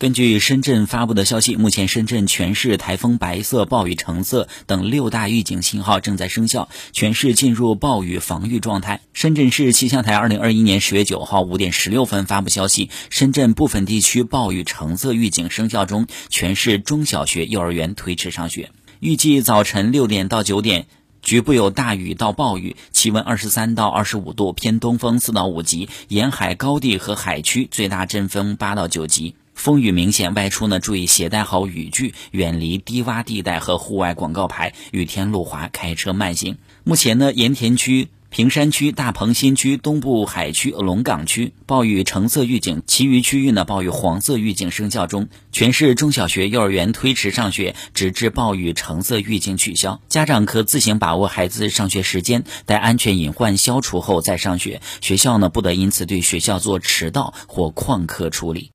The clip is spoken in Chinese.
根据深圳发布的消息，目前深圳全市台风白色、暴雨橙色等六大预警信号正在生效，全市进入暴雨防御状态。深圳市气象台二零二一年十月九号五点十六分发布消息，深圳部分地区暴雨橙色预警生效中，全市中小学、幼儿园推迟上学。预计早晨六点到九点。局部有大雨到暴雨，气温二十三到二十五度，偏东风四到五级，沿海高地和海区最大阵风八到九级。风雨明显，外出呢注意携带好雨具，远离低洼地带和户外广告牌，雨天路滑，开车慢行。目前呢，盐田区。平山区、大鹏新区、东部海区、龙岗区暴雨橙色预警，其余区域呢暴雨黄色预警生效中。全市中小学、幼儿园推迟上学，直至暴雨橙色预警取消。家长可自行把握孩子上学时间，待安全隐患消除后再上学。学校呢不得因此对学校做迟到或旷课处理。